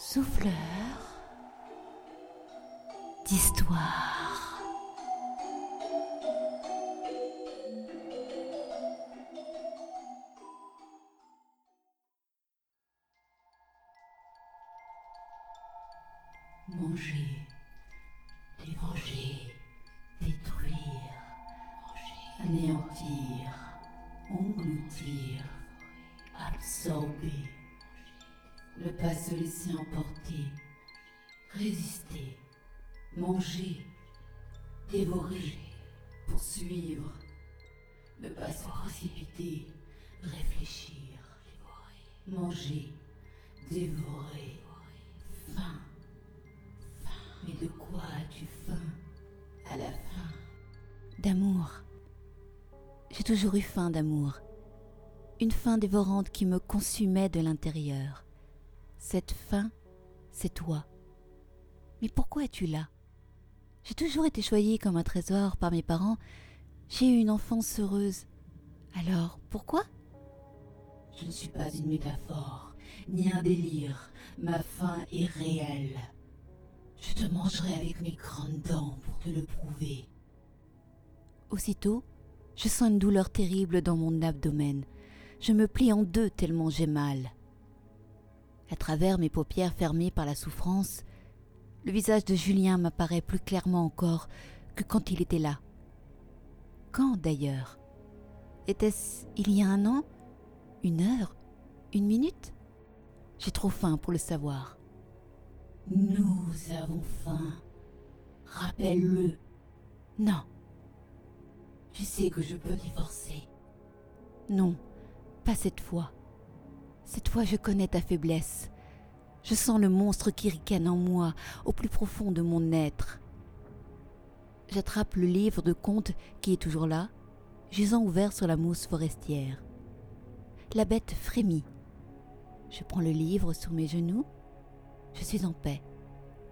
Souffleur d'histoire. Manger, ne pas se laisser emporter, résister, manger, dévorer, poursuivre, ne pas se précipiter, réfléchir, manger, dévorer, faim. Mais de quoi as-tu faim à la fin? D'amour. J'ai toujours eu faim d'amour. Une faim dévorante qui me consumait de l'intérieur. Cette faim, c'est toi. Mais pourquoi es-tu là? J'ai toujours été choyée comme un trésor par mes parents. J'ai eu une enfance heureuse. Alors, pourquoi? Je ne suis pas une métaphore, ni un délire. Ma faim est réelle. Je te mangerai avec mes grandes dents pour te le prouver. Aussitôt, je sens une douleur terrible dans mon abdomen. Je me plie en deux tellement j'ai mal. À travers mes paupières fermées par la souffrance, le visage de Julien m'apparaît plus clairement encore que quand il était là. Quand d'ailleurs? Était-ce il y a un an? Une heure? Une minute? J'ai trop faim pour le savoir. Nous avons faim. Rappelle-le. Non, Tu sais que je peux t'y forcer. non, pas cette fois. Cette fois je connais ta faiblesse. Je sens le monstre qui ricane en moi, au plus profond de mon être. J'attrape le livre de contes qui est toujours là, gisant ouvert sur la mousse forestière. La bête frémit. Je prends le livre sur mes genoux. Je suis en paix.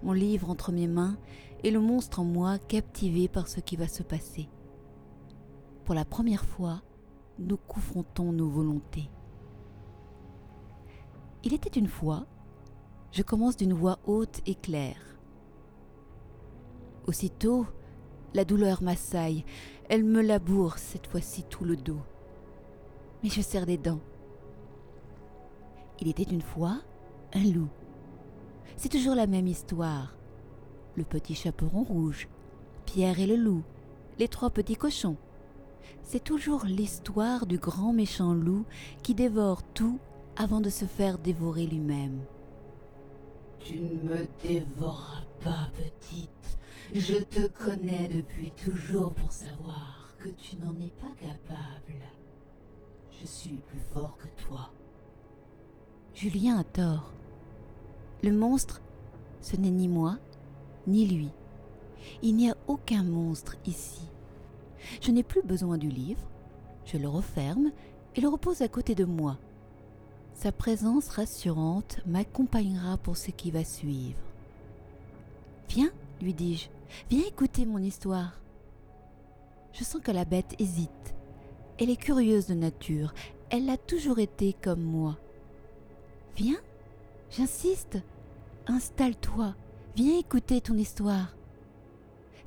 Mon livre entre mes mains et le monstre en moi captivé par ce qui va se passer. Pour la première fois, nous confrontons nos volontés. Il était une fois, je commence d'une voix haute et claire. Aussitôt, la douleur m'assaille, elle me laboure cette fois-ci tout le dos. Mais je serre des dents. Il était une fois un loup. C'est toujours la même histoire. Le petit chaperon rouge, Pierre et le loup, les trois petits cochons. C'est toujours l'histoire du grand méchant loup qui dévore tout avant de se faire dévorer lui-même. Tu ne me dévoreras pas, petite. Je te connais depuis toujours pour savoir que tu n'en es pas capable. Je suis plus fort que toi. Julien a tort. Le monstre, ce n'est ni moi, ni lui. Il n'y a aucun monstre ici. Je n'ai plus besoin du livre, je le referme et le repose à côté de moi. Sa présence rassurante m'accompagnera pour ce qui va suivre. Viens, lui dis-je, viens écouter mon histoire. Je sens que la bête hésite. Elle est curieuse de nature, elle l'a toujours été comme moi. Viens, j'insiste, installe-toi, viens écouter ton histoire.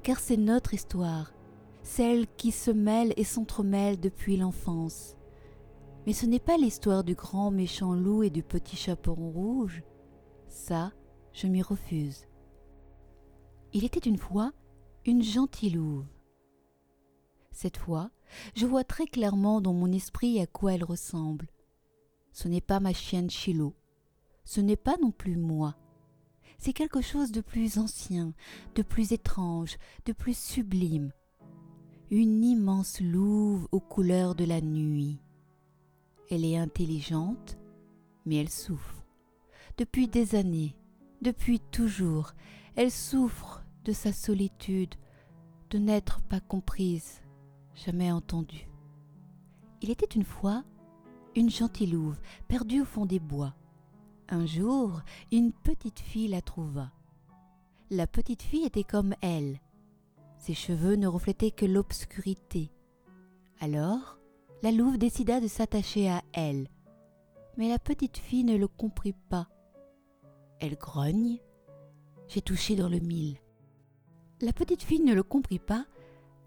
Car c'est notre histoire, celle qui se mêle et s'entremêle depuis l'enfance. Mais ce n'est pas l'histoire du grand méchant loup et du petit chaperon rouge. Ça, je m'y refuse. Il était une fois une gentille louve. Cette fois, je vois très clairement dans mon esprit à quoi elle ressemble. Ce n'est pas ma chienne Chilo. Ce n'est pas non plus moi. C'est quelque chose de plus ancien, de plus étrange, de plus sublime. Une immense louve aux couleurs de la nuit. Elle est intelligente, mais elle souffre. Depuis des années, depuis toujours, elle souffre de sa solitude, de n'être pas comprise, jamais entendue. Il était une fois une gentille louve perdue au fond des bois. Un jour, une petite fille la trouva. La petite fille était comme elle. Ses cheveux ne reflétaient que l'obscurité. Alors, la louve décida de s'attacher à elle. Mais la petite fille ne le comprit pas. Elle grogne. J'ai touché dans le mille. La petite fille ne le comprit pas,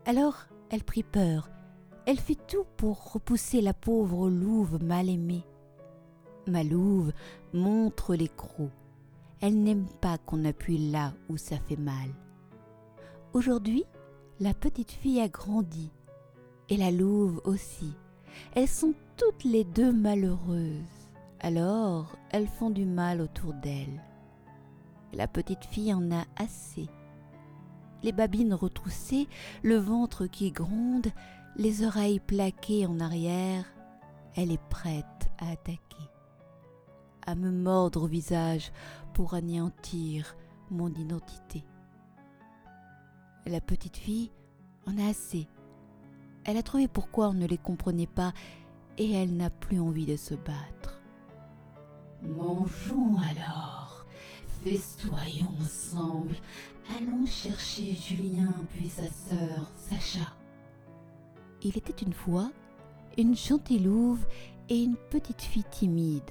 alors elle prit peur. Elle fit tout pour repousser la pauvre louve mal aimée. Ma louve montre les crocs. Elle n'aime pas qu'on appuie là où ça fait mal. Aujourd'hui, la petite fille a grandi, et la louve aussi. Elles sont toutes les deux malheureuses. Alors, elles font du mal autour d'elles. La petite fille en a assez. Les babines retroussées, le ventre qui gronde, les oreilles plaquées en arrière, elle est prête à attaquer, à me mordre au visage pour anéantir mon identité. La petite fille en a assez. Elle a trouvé pourquoi on ne les comprenait pas et elle n'a plus envie de se battre. Mangeons alors, festoyons ensemble, allons chercher Julien puis sa sœur Sacha. Il était une fois une gentille louve et une petite fille timide.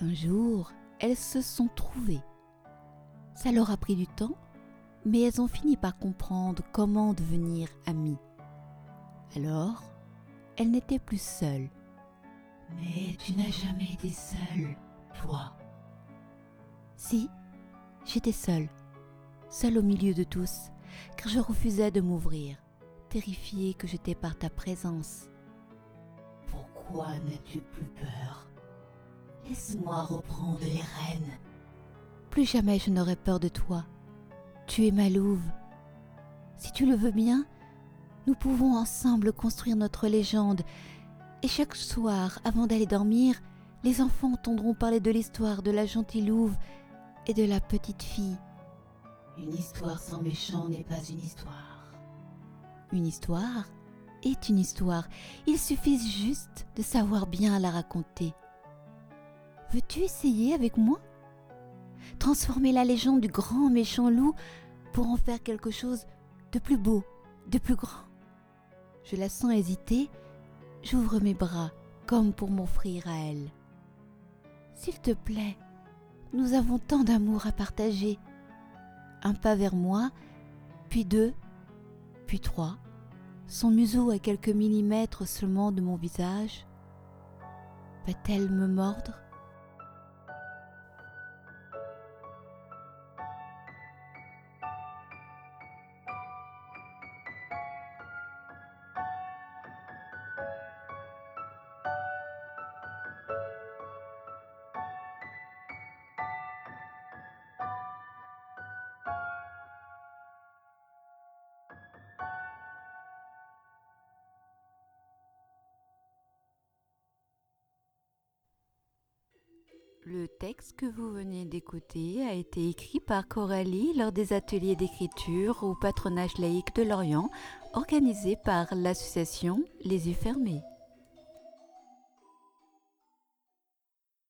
Un jour, elles se sont trouvées. Ça leur a pris du temps, mais elles ont fini par comprendre comment devenir amies. Alors, elles n'étaient plus seules. Mais tu n'as jamais été seule, toi. Si, j'étais seule, seule au milieu de tous, car je refusais de m'ouvrir, terrifiée que j'étais par ta présence. Pourquoi n'as-tu plus peur? Laisse-moi reprendre les rênes. Plus jamais je n'aurai peur de toi. Tu es ma louve. Si tu le veux bien, nous pouvons ensemble construire notre légende. Et chaque soir, avant d'aller dormir, les enfants entendront parler de l'histoire de la gentille louve et de la petite fille. Une histoire sans méchant n'est pas une histoire. Une histoire est une histoire. Il suffit juste de savoir bien la raconter. Veux-tu essayer avec moi? Transformer la légende du grand méchant loup pour en faire quelque chose de plus beau, de plus grand. Je la sens hésiter, j'ouvre mes bras comme pour m'offrir à elle. S'il te plaît, nous avons tant d'amour à partager. Un pas vers moi, puis deux, puis trois, son museau à quelques millimètres seulement de mon visage. Va-t-elle me mordre? Le texte que vous venez d'écouter a été écrit par Coralie lors des ateliers d'écriture au patronage laïque de Lorient organisés par l'association Les yeux fermés.